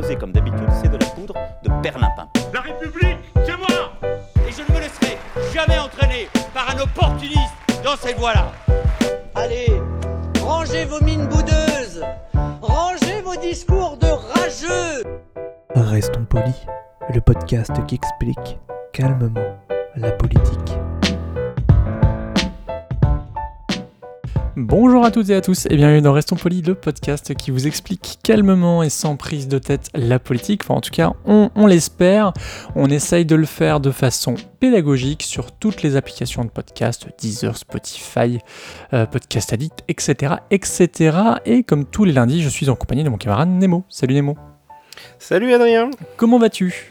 proposez, comme d'habitude, c'est de la poudre de perlimpin. La République, c'est moi Et je ne me laisserai jamais entraîner par un opportuniste dans cette voie-là. Allez, rangez vos mines boudeuses, rangez vos discours de rageux. Restons polis, le podcast qui explique calmement la politique. Bonjour à toutes et à tous et bienvenue dans Restons Polis, le podcast qui vous explique calmement et sans prise de tête la politique. Enfin, en tout cas, on, on l'espère. On essaye de le faire de façon pédagogique sur toutes les applications de podcast, Deezer, Spotify, euh, Podcast Addict, etc., etc. Et comme tous les lundis, je suis en compagnie de mon camarade Nemo. Salut Nemo. Salut Adrien. Comment vas-tu?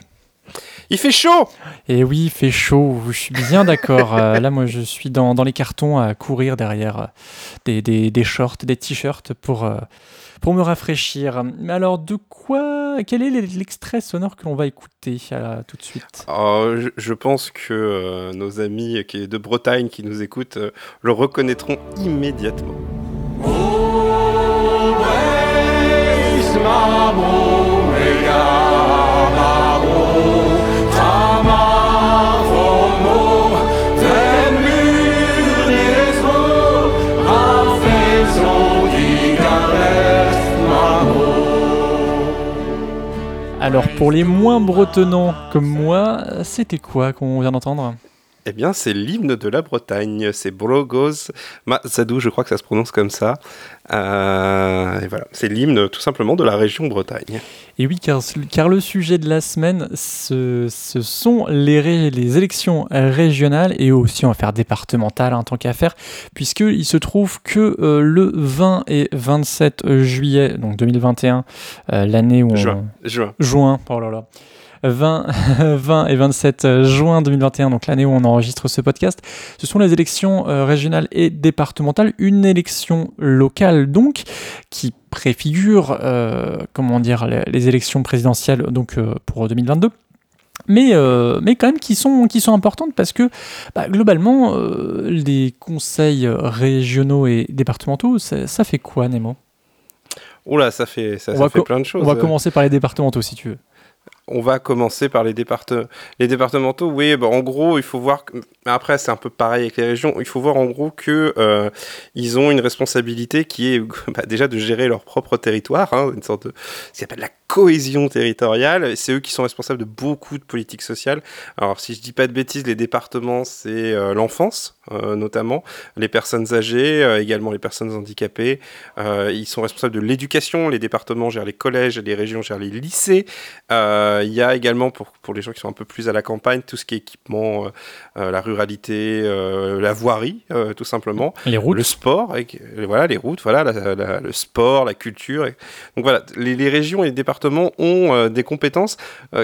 Il fait chaud Et oui, il fait chaud, je suis bien d'accord. Euh, là, moi, je suis dans, dans les cartons à courir derrière euh, des, des, des shorts, des t-shirts pour, euh, pour me rafraîchir. Mais alors, de quoi Quel est l'extrait sonore que l'on va écouter tout de suite? Oh, je, je pense que euh, nos amis qui, de Bretagne qui nous écoutent euh, le reconnaîtront immédiatement. Alors, pour les moins bretonnants comme moi, c'était quoi qu'on vient d'entendre? Eh bien, c'est l'hymne de la Bretagne. C'est Brogos Mazadou, je crois que ça se prononce comme ça. Euh, et voilà, c'est l'hymne tout simplement de la région Bretagne. Et oui, car, car le sujet de la semaine, ce, ce sont les, ré- les élections régionales et aussi va faire départementales en tant qu'à faire, puisqu'il se trouve que euh, le 20 et 27 juillet, donc 2021, euh, l'année où on, Juin. Juin. juin, oh là là. 20, 20 et 27 juin 2021, donc l'année où on enregistre ce podcast, ce sont les élections euh, régionales et départementales, une élection locale donc, qui préfigure, euh, comment dire, les, élections présidentielles donc euh, pour 2022 mais, euh, mais quand même qui sont, qui sont importantes parce que bah, globalement, euh, les conseils régionaux et départementaux, ça, ça fait quoi, Nemo? Oula, ça fait, ça, fait plein de choses. On va commencer par les départementaux si tu veux. On va commencer par les, départe- les départementaux. Oui, bah, en gros, il faut voir. que- Après, c'est un peu pareil avec les régions. Il faut voir en gros que euh, ils ont une responsabilité qui est bah, déjà de gérer leur propre territoire, hein, une sorte de ce qu'on la cohésion territoriale. C'est eux qui sont responsables de beaucoup de politiques sociales. Alors, si je dis pas de bêtises, les départements, c'est euh, l'enfance, euh, notamment, les personnes âgées, également les personnes handicapées. Ils sont responsables de l'éducation. Les départements gèrent les collèges, les régions gèrent les lycées. Il y a également, pour, pour les gens qui sont un peu plus à la campagne, tout ce qui est équipement, la ruralité, euh, la voirie, euh, tout simplement. Les routes. Le sport, voilà, les routes, voilà, la- la- le sport, la culture. et- donc voilà, les, les régions et les départements ont euh, des compétences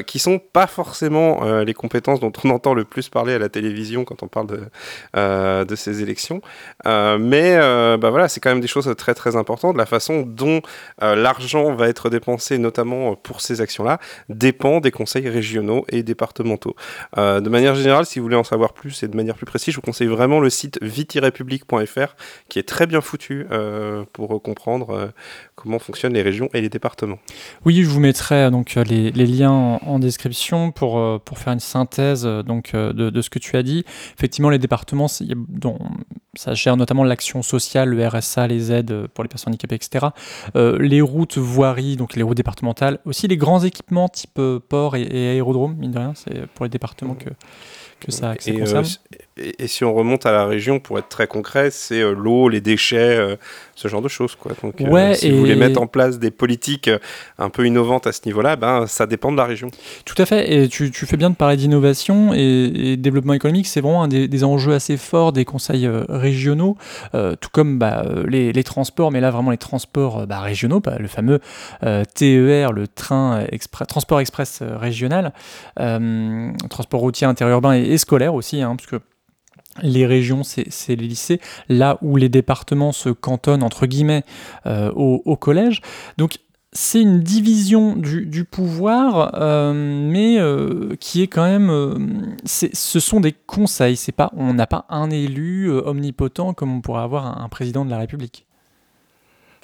qui sont pas forcément les compétences dont on entend le plus parler à la télévision quand on parle de, de ces élections. Mais bah voilà, c'est quand même des choses très très importantes. La façon dont l'argent va être dépensé, notamment pour ces actions-là, dépend des conseils régionaux et départementaux. Euh, de manière générale, si vous voulez en savoir plus et de manière plus précise, je vous conseille vraiment le site vitirepublique.fr qui est très bien foutu euh, pour comprendre euh, comment fonctionnent les régions et les départements. Oui, je vous mettrai euh, donc les, les liens en, en description pour, pour faire une synthèse donc, de, de ce que tu as dit. Effectivement, les départements, dont- ça gère notamment l'action sociale, le RSA, les aides pour les personnes handicapées, etc. Euh, les routes voiries, donc les routes départementales, aussi les grands équipements type port et, et aérodrome, mine de rien, c'est pour les départements que, que ça, que ça Et, euh, et si on remonte à la région, pour être très concret, c'est euh, l'eau, les déchets, euh, ce genre de choses. Quoi. Donc, euh, si vous voulez et- mettre en place des politiques euh, un peu innovantes à ce niveau-là, ben, ça dépend de la région. Tout à fait, et tu, tu fais bien de parler d'innovation et, et développement économique, c'est vraiment un des, des enjeux assez forts des conseils euh, régionaux, euh, tout comme bah, les, les transports, mais là vraiment les transports bah, régionaux, bah, le fameux TER, le train express, transport express régional, transport routier interurbain et, et scolaire aussi, hein, parce que les régions, c'est les lycées, là où les départements se cantonnent, entre guillemets, euh, au, au collège. Donc, c'est une division du, du pouvoir, euh, mais euh, qui est quand même. euh, c'est- ce sont des conseils. Pas, on n'a pas un élu euh, omnipotent comme on pourrait avoir un président de la République.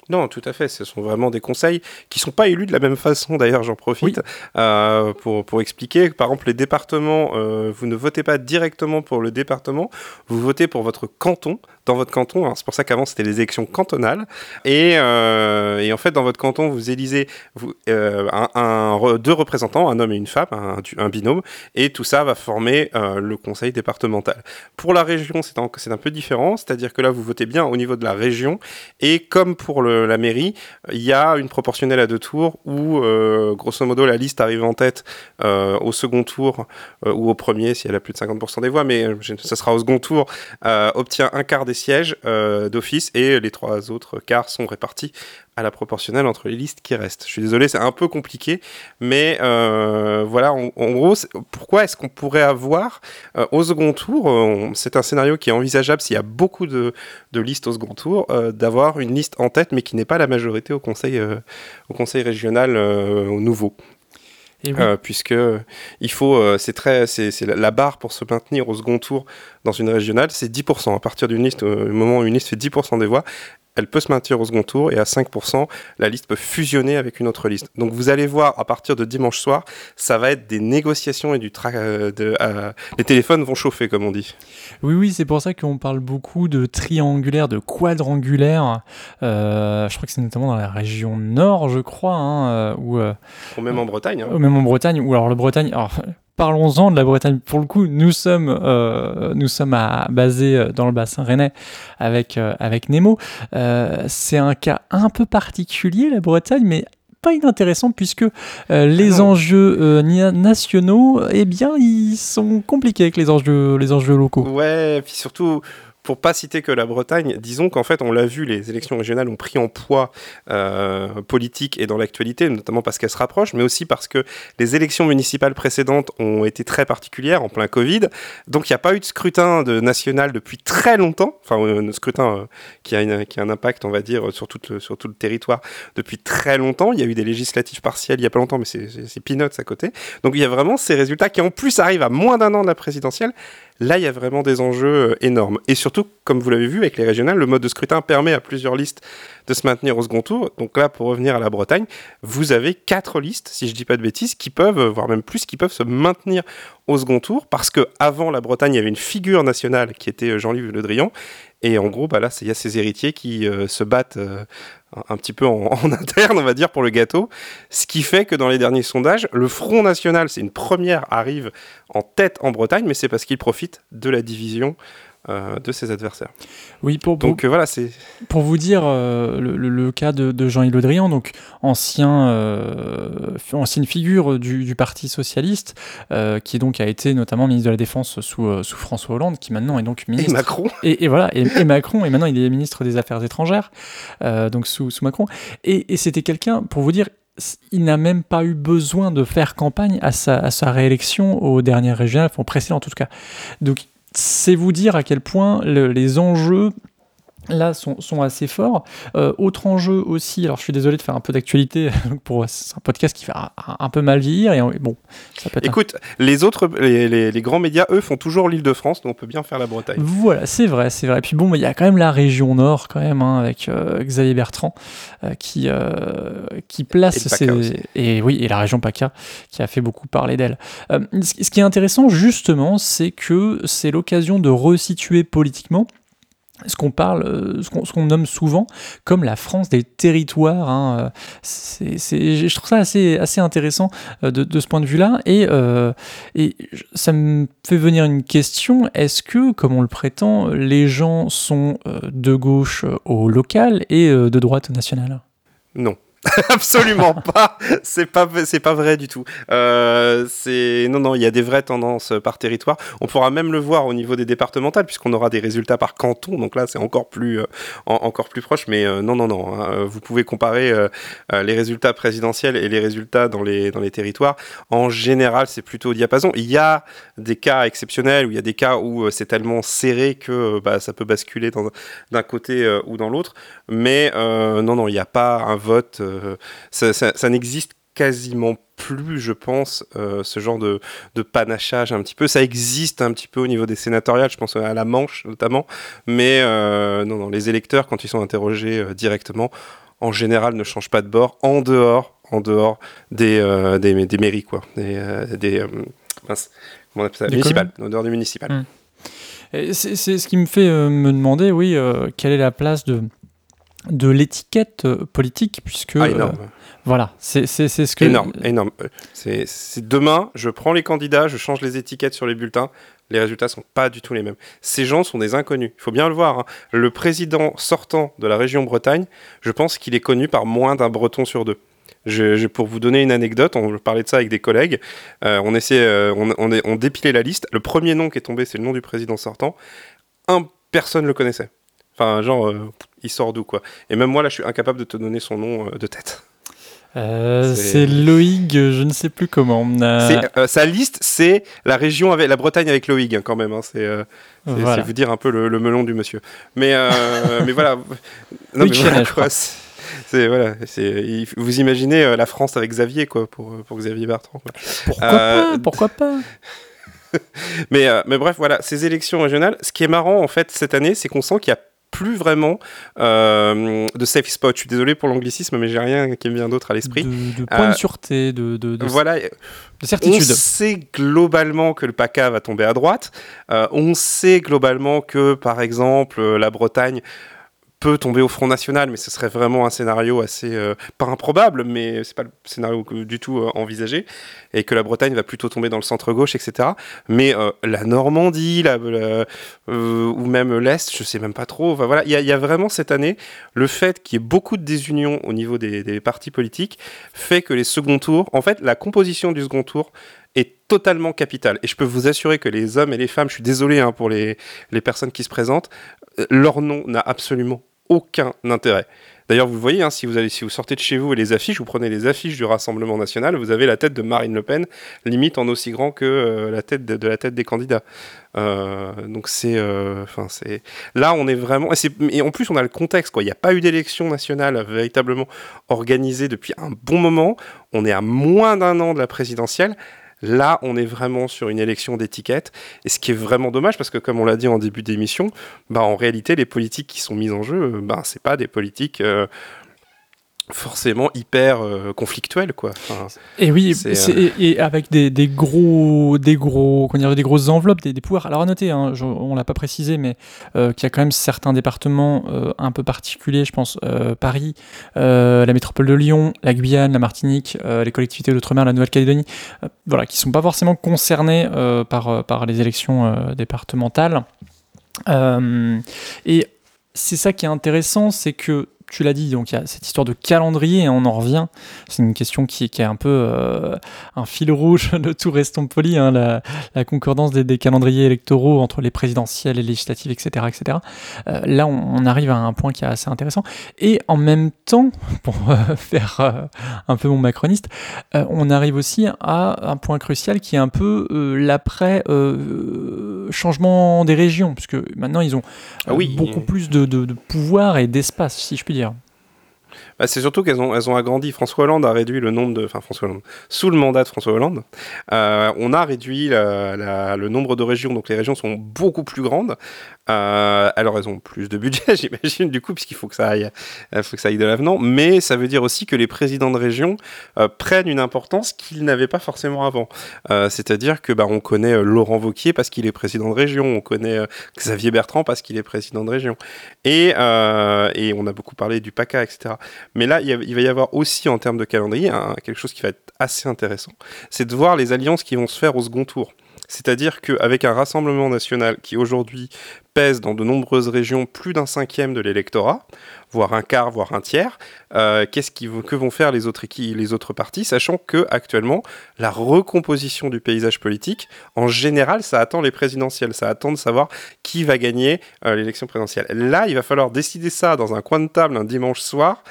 Non, tout à fait. Ce sont vraiment des conseils qui sont pas élus de la même façon. D'ailleurs, j'en profite euh, pour, pour expliquer. Par exemple, les départements, euh, vous ne votez pas directement pour le département, vous votez pour votre canton. Dans votre canton, hein, c'est pour ça qu'avant c'était les élections cantonales. Et, euh, et, en fait, dans votre canton, vous élisez vous, un, un, deux représentants, un homme et une femme, un, un binôme, et tout ça va former le conseil départemental. Pour la région, c'est un, un peu différent, c'est-à-dire que là, vous votez bien au niveau de la région, et comme pour le la mairie, il y a une proportionnelle à deux tours où, euh, grosso modo, la liste arrive en tête euh, au second tour euh, ou au premier si elle a plus de 50% des voix, mais ça sera au second tour, obtient un quart des sièges d'office et les trois autres quarts sont répartis à la proportionnelle entre les listes qui restent. Je suis désolé, c'est un peu compliqué, mais euh, voilà, en, en gros, est pourquoi est-ce qu'on pourrait avoir euh, au second tour, euh, c'est un scénario qui est envisageable s'il y a beaucoup de, de listes au second tour, d'avoir une liste en tête, mais qui n'est pas la majorité au conseil, au conseil régional au nouveau. Oui. Euh, puisque il faut, euh, c'est très, c'est la barre pour se maintenir au second tour dans une régionale, c'est 10%. À partir d'une liste, au moment où une liste fait 10% des voix, elle peut se maintenir au second tour et à 5%, la liste peut fusionner avec une autre liste. Donc vous allez voir à partir de dimanche soir, ça va être des négociations et du tra de, euh, les téléphones vont chauffer comme on dit. Oui oui, c'est pour ça qu'on parle beaucoup de triangulaire, de quadrangulaire. Euh, je crois que c'est notamment dans la région nord, je crois, hein, ou euh, même en Bretagne. Hein. Ou même en Bretagne, ou alors la Bretagne. Alors, parlons-en de la Bretagne. Pour le coup, nous sommes, euh, nous sommes à, basés dans le bassin rennais avec, euh, avec Nemo. Euh, c'est un cas un peu particulier, la Bretagne, mais pas inintéressant puisque euh, les ah enjeux euh, nationaux, eh bien, ils sont compliqués avec les enjeux, les enjeux locaux. Ouais, et puis surtout, pour pas citer que la Bretagne, disons qu'en fait, on l'a vu, les élections régionales ont pris en poids euh, politique et dans l'actualité, notamment parce qu'elles se rapprochent, mais aussi parce que les élections municipales précédentes ont été très particulières en plein Covid. Donc, il n'y a pas eu de scrutin de national depuis très longtemps, enfin, un scrutin euh, qui, a une, qui a un impact, on va dire, sur tout, le, sur tout le territoire depuis très longtemps. Il y a eu des législatives partielles il n'y a pas longtemps, mais c'est peanuts à côté. Donc, il y a vraiment ces résultats qui, en plus, arrivent à moins d'un an de la présidentielle. Là, il y a vraiment des enjeux énormes. Et surtout, comme vous l'avez vu avec les régionales, le mode de scrutin permet à plusieurs listes de se maintenir au second tour. Donc là, pour revenir à la Bretagne, vous avez quatre listes, si je dis pas de bêtises, qui peuvent, voire même plus, qui peuvent se maintenir au second tour, parce que avant la Bretagne, il y avait une figure nationale qui était Jean-Yves Le Drian. Et en gros, bah là, il y a ces héritiers qui euh, se battent euh, un petit peu en, interne, on va dire, pour le gâteau. Ce qui fait que dans les derniers sondages, le Front National, c'est une première, arrive en tête en Bretagne, mais c'est parce qu'il profite de la division euh, de ses adversaires. Oui, pour, donc euh, voilà, c'est pour vous dire euh, le, le, le, cas de, de Jean-Yves Le Drian, donc ancien ancienne figure du, du Parti socialiste, qui donc a été notamment ministre de la Défense sous, sous François Hollande, qui maintenant est donc ministre et Macron et, et voilà et, et, Macron et maintenant il est ministre des Affaires étrangères, donc sous, sous Macron et, et c'était quelqu'un pour vous dire il n'a même pas eu besoin de faire campagne à sa, à sa réélection aux dernières régionales, enfin précédentes en tout cas. Donc c'est vous dire à quel point le, les enjeux là sont, sont, assez forts. Euh, autre enjeu aussi, alors je suis désolé de faire un peu d'actualité pour c'est un podcast qui fait un, un, peu mal vieillir et bon, ça peut être Écoute, un... les autres les, les, les, grands médias eux font toujours l'Île-de-France, donc on peut bien faire la Bretagne. Voilà, c'est vrai, c'est vrai. Et puis bon, il y a quand même la région nord quand même hein, avec euh, Xavier Bertrand euh, qui qui place et, ses... et oui, et la région PACA qui a fait beaucoup parler d'elle. Ce qui est intéressant justement, c'est que c'est l'occasion de resituer politiquement ce qu'on parle, euh, ce qu'on qu nomme souvent comme la France des territoires. Hein. C'est, je trouve ça assez, intéressant euh, de, ce point de vue-là. Euh, et ça me fait venir une question. Est-ce que, comme on le prétend, les gens sont de gauche au local et de droite au national? Non. Absolument pas. C'est pas c'est pas vrai du tout. Euh, c'est non non, il y a des vraies tendances par territoire. On pourra même le voir au niveau des départementales puisqu'on aura des résultats par canton. Donc là, c'est encore plus euh, en, encore plus proche. Mais euh, non non non, hein, vous pouvez comparer les résultats présidentiels et les résultats dans les dans les territoires. En général, c'est plutôt au diapason. Il y a des cas exceptionnels où il y a des cas où c'est tellement serré que bah, ça peut basculer d'un côté ou dans l'autre. Mais non non, il n'y a pas un vote ça, ça, ça n'existe quasiment plus, je pense, euh, ce genre de, de, panachage un petit peu. Ça existe un petit peu au niveau des sénatoriales, je pense à la Manche notamment, mais euh, non, non, les électeurs, quand ils sont interrogés euh, directement, en général, ne changent pas de bord en dehors, en dehors des, euh, des, des, mairies, quoi. Des, euh, des euh, mince, comment on appelle ça? Des Municipales, en dehors du municipal. Mm. Et C'est c'est ce qui me fait euh, me demander, oui, euh, quelle est la place de, de l'étiquette euh, politique, puisque... Ah, énorme. euh, voilà, c'est ce que... Énorme, énorme. Euh, C'est demain, je prends les candidats, je change les étiquettes sur les bulletins, les résultats sont pas du tout les mêmes. Ces gens sont des inconnus. Il faut bien le voir. hein. Le président sortant de la région Bretagne, je pense qu'il est connu par moins d'un Breton sur deux. Je, je- pour vous donner une anecdote, on parlait de ça avec des collègues. euh, on essaie, euh, on, on, est- on dépilait la liste. Le premier nom qui est tombé, c'est le nom du président sortant. Un personne le connaissait. Enfin, genre, euh, il sort d'où quoi. Et même moi là, je suis incapable de te donner son nom euh, de tête. Euh, C'est- Loïg, je ne sais plus comment. Euh, sa liste, c'est la région avec la Bretagne avec Loïg hein, quand même. hein, c'est voilà. vous dire un peu le, le melon du monsieur. Mais mais voilà. Non, mais voilà, quoi, c'est voilà. c'est- vous imaginez la France avec Xavier quoi pour pour Xavier Bertrand. quoi. Pourquoi pas Pourquoi pas? Mais euh, mais bref voilà, ces élections régionales. Ce qui est marrant en fait cette année, c'est qu'on sent qu'il y a plus vraiment euh, de safe spot. Je suis désolé pour l'anglicisme, mais j'ai rien qui me vient d'autre à l'esprit. de point Euh, de sûreté, de, de, de, Voilà, de On certitude. sait globalement que le PACA va tomber à droite. Euh, on sait globalement que, par exemple, la Bretagne peut tomber au Front National, mais ce serait vraiment un scénario assez, euh, pas improbable, mais c'est pas le scénario du tout euh, envisagé, et que la Bretagne va plutôt tomber dans le centre-gauche, etc. Mais euh, la Normandie, la, euh, ou même l'Est, je sais même pas trop. Enfin, voilà, il y, a- vraiment cette année le fait qu'il y ait beaucoup de désunion au niveau des, partis politiques fait que les seconds tours, en fait, la composition du second tour est totalement capitale. Et je peux vous assurer que les hommes et les femmes, je suis désolé hein, pour les, les personnes qui se présentent, leur nom n'a absolument aucun intérêt. D'ailleurs, vous voyez, hein, si, vous sortez de chez vous et les affiches, vous prenez les affiches du Rassemblement national, vous avez la tête de Marine Le Pen, limite en aussi grand que euh, la tête de, la tête des candidats. Euh, donc c'est, euh, enfin c'est, là on est vraiment, et, et en plus on a le contexte quoi. Il n'y a pas eu d'élection nationale véritablement organisée depuis un bon moment. On est à moins d'un an de la présidentielle. Là, on est vraiment sur une élection d'étiquette, et ce qui est vraiment dommage parce que, comme on l'a dit en début d'émission, bah en réalité, les politiques qui sont mises en jeu, euh, bah c'est pas des politiques euh, forcément hyper euh, conflictuelles, quoi. Enfin, Et oui, euh, et, et avec des, des gros, des gros, dire, des grosses enveloppes, des, des pouvoirs. Alors à noter, hein, je- on l'a pas précisé, mais euh, qu'il y a quand même certains départements euh, un peu particuliers, je pense, euh, Paris, la métropole de Lyon, la Guyane, la Martinique, les collectivités d'outre-mer, la Nouvelle-Calédonie, voilà, qui sont pas forcément concernés par, par les élections départementales. Et c'est ça qui est intéressant, c'est que tu l'as dit, donc il y a cette histoire de calendrier et on en revient. C'est une question qui, qui est un peu euh, un fil rouge de tout restons polis, hein, la, la concordance des, des calendriers électoraux entre les présidentielles et législatives, etc. etc. Euh, là, on, on arrive à un point qui est assez intéressant. Et en même temps, pour euh, faire un peu mon macroniste, on arrive aussi à un point crucial qui est un peu l'après changement des régions, puisque maintenant ils ont Ah oui. beaucoup plus de, de- de pouvoir et d'espace, si je puis dire. Bah, c'est surtout qu'elles ont, elles ont agrandi. François Hollande a réduit le nombre de. Enfin, François Hollande. Sous le mandat de François Hollande, euh, on a réduit le nombre de régions. Donc, les régions sont beaucoup plus grandes. Euh, alors, elles ont plus de budget, j'imagine, du coup, puisqu'il faut que ça aille, il faut que ça aille de l'avenant. Mais ça veut dire aussi que les présidents de région euh, prennent une importance qu'ils n'avaient pas forcément avant. Euh, c'est-à-dire que bah, on connaît euh, Laurent Vauquier parce qu'il est président de région. On connaît euh, Xavier Bertrand parce qu'il est président de région. Et, euh, et on a beaucoup parlé du PACA, etc. Mais là, il, va y avoir aussi, en termes de calendrier, quelque chose qui va être assez intéressant. C'est de voir les alliances qui vont se faire au second tour. C'est-à-dire qu'avec un rassemblement national qui aujourd'hui pèse dans de nombreuses régions plus d'un cinquième de l'électorat, voire un quart, voire un tiers, euh, qu'est-ce que vont faire les autres, les autres partis, sachant que actuellement la recomposition du paysage politique, en général, ça attend les présidentielles, ça attend de savoir qui va gagner euh, l'élection présidentielle. Là, il va falloir décider ça dans un coin de table un dimanche soir.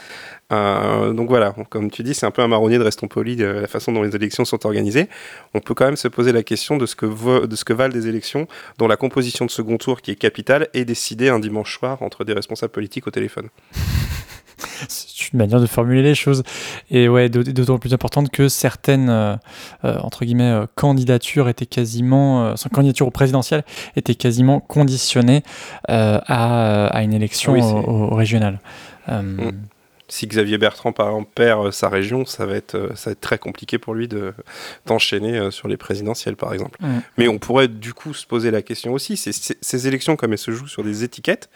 Euh, donc voilà, comme tu dis, c'est un peu un marronnier de restons polis de la façon dont les élections sont organisées. On peut quand même se poser la question de ce que, de ce que valent des élections dont la composition de second tour, qui est capitale, est décidée un dimanche soir entre des responsables politiques au téléphone. C'est une manière de formuler les choses. Et ouais, d'aut- d'autant plus importante que certaines, euh, euh, entre guillemets, euh, candidatures étaient quasiment, euh, candidature au présidentiel, étaient quasiment conditionnées euh, à, à une élection Ah oui, au, au régional. Euh, Mm. Si Xavier Bertrand, par exemple, perd euh, sa région, ça va être, euh, ça va être très compliqué pour lui de, d'enchaîner euh, sur les présidentielles, par exemple. Mais on pourrait du coup se poser la question aussi, ces élections, comme elles se jouent sur des étiquettes,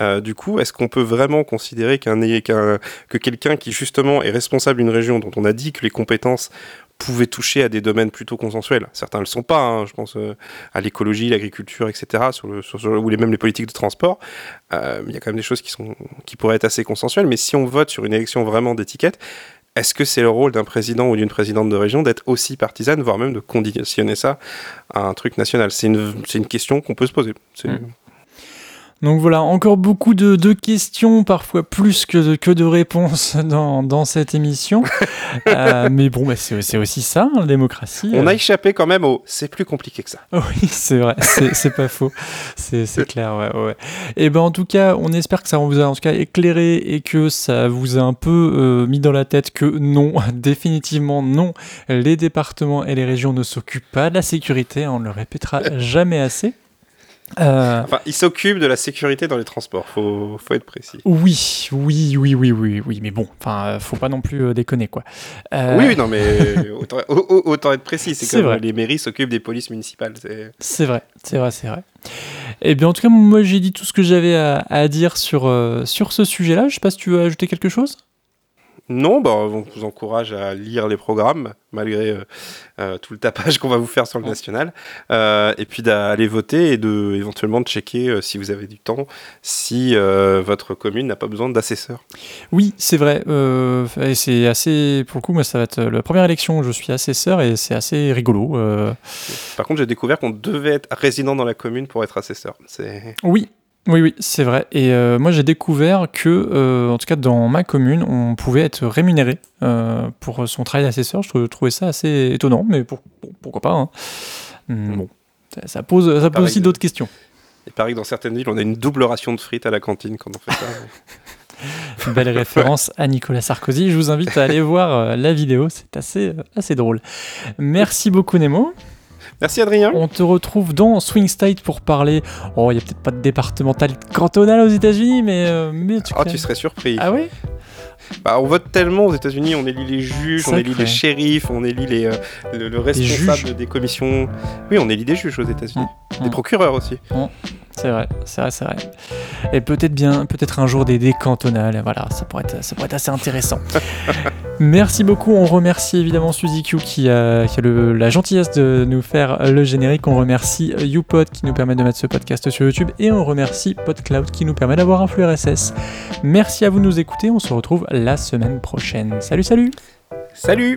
euh, du coup, est-ce qu'on peut vraiment considérer qu'un, qu'un- que quelqu'un qui justement est responsable d'une région dont on a dit que les compétences pouvaient toucher à des domaines plutôt consensuels, certains ne le sont pas, hein, je pense euh, à l'écologie, l'agriculture, etc., sur ou les, même les politiques de transport, euh, il y a quand même des choses qui, sont, qui pourraient être assez consensuelles, mais si on vote sur une élection vraiment d'étiquette, est-ce que c'est le rôle d'un président ou d'une présidente de région d'être aussi partisane, voire même de conditionner ça à un truc national? C'est une, une question qu'on peut se poser. Mm. Donc voilà, encore beaucoup de, de questions, parfois plus que de, que de réponses dans, dans cette émission. Euh, mais bon, bah, c'est c'est aussi ça, hein, la démocratie. On Euh, a échappé quand même au c'est plus compliqué que ça. Oui, c'est vrai, c'est c'est pas faux, c'est c'est clair, ouais, ouais. Et ben en tout cas, on espère que ça vous a en tout cas éclairé et que ça vous a un peu euh, mis dans la tête que non, définitivement non, les départements et les régions ne s'occupent pas de la sécurité, on ne le répétera jamais assez. Euh, Enfin, il s'occupe de la sécurité dans les transports, faut, faut être précis. oui, oui, oui, oui, oui, oui, mais bon, enfin, faut pas non plus euh, déconner quoi. Euh, Oui, oui, non, mais autant, au- au- autant être précis. C'est vrai. les mairies s'occupent des polices municipales. c'est- vrai, c'est vrai, c'est vrai. Et bien en tout cas, moi j'ai dit tout ce que j'avais à, à dire sur, euh, sur ce sujet-là. Je sais pas si tu veux ajouter quelque chose? Non, bah, on vous encourage à lire les programmes, malgré euh, euh, tout le tapage qu'on va vous faire sur le national. Euh, et puis d'aller voter et de éventuellement de checker, si vous avez du temps, si votre commune n'a pas besoin d'assesseur. Oui, c'est vrai. c'est assez. Pour le coup, moi, ça va être la première élection où je suis assesseur et c'est assez rigolo. Par contre, j'ai découvert qu'on devait être résident dans la commune pour être assesseur. Oui. Oui, oui, c'est vrai. Et euh, moi, j'ai découvert que, euh, en tout cas, dans ma commune, on pouvait être rémunéré euh, pour son travail d'assesseur. Je trou- trouvais ça assez étonnant, mais pour- pourquoi pas. hein. Hum, Bon, ça, ça pose, ça pose Pareil, aussi d'autres questions. Il paraît que dans certaines villes, on a une double ration de frites à la cantine quand on fait ça. Belle référence à Nicolas Sarkozy. Je vous invite à aller voir la vidéo, c'est assez, assez drôle. Merci beaucoup Nemo. Merci Adrien. On te retrouve dans Swing State pour parler. Oh, il n'y a peut-être pas de départemental cantonal aux États-Unis, mais. euh, mais tout Ah, tu serais surpris. Ah ouais? Bah, on vote tellement aux États-Unis, on élit les juges, on élit les shérifs, on élit les, euh, le, le responsable des commissions. Oui, on élit des juges aux États-Unis. Mm. Des procureurs aussi. C'est vrai, c'est vrai, c'est vrai. Et peut-être bien, peut-être un jour des, des cantonales. Voilà, ça pourrait être, ça pourrait être assez intéressant. Merci beaucoup. On remercie évidemment Suzy Q qui a, qui a la gentillesse de nous faire le générique. On remercie YouPod qui nous permet de mettre ce podcast sur YouTube. Et on remercie PodCloud qui nous permet d'avoir un flux RSS. Merci à vous de nous écouter. On se retrouve la semaine prochaine. Salut, salut Salut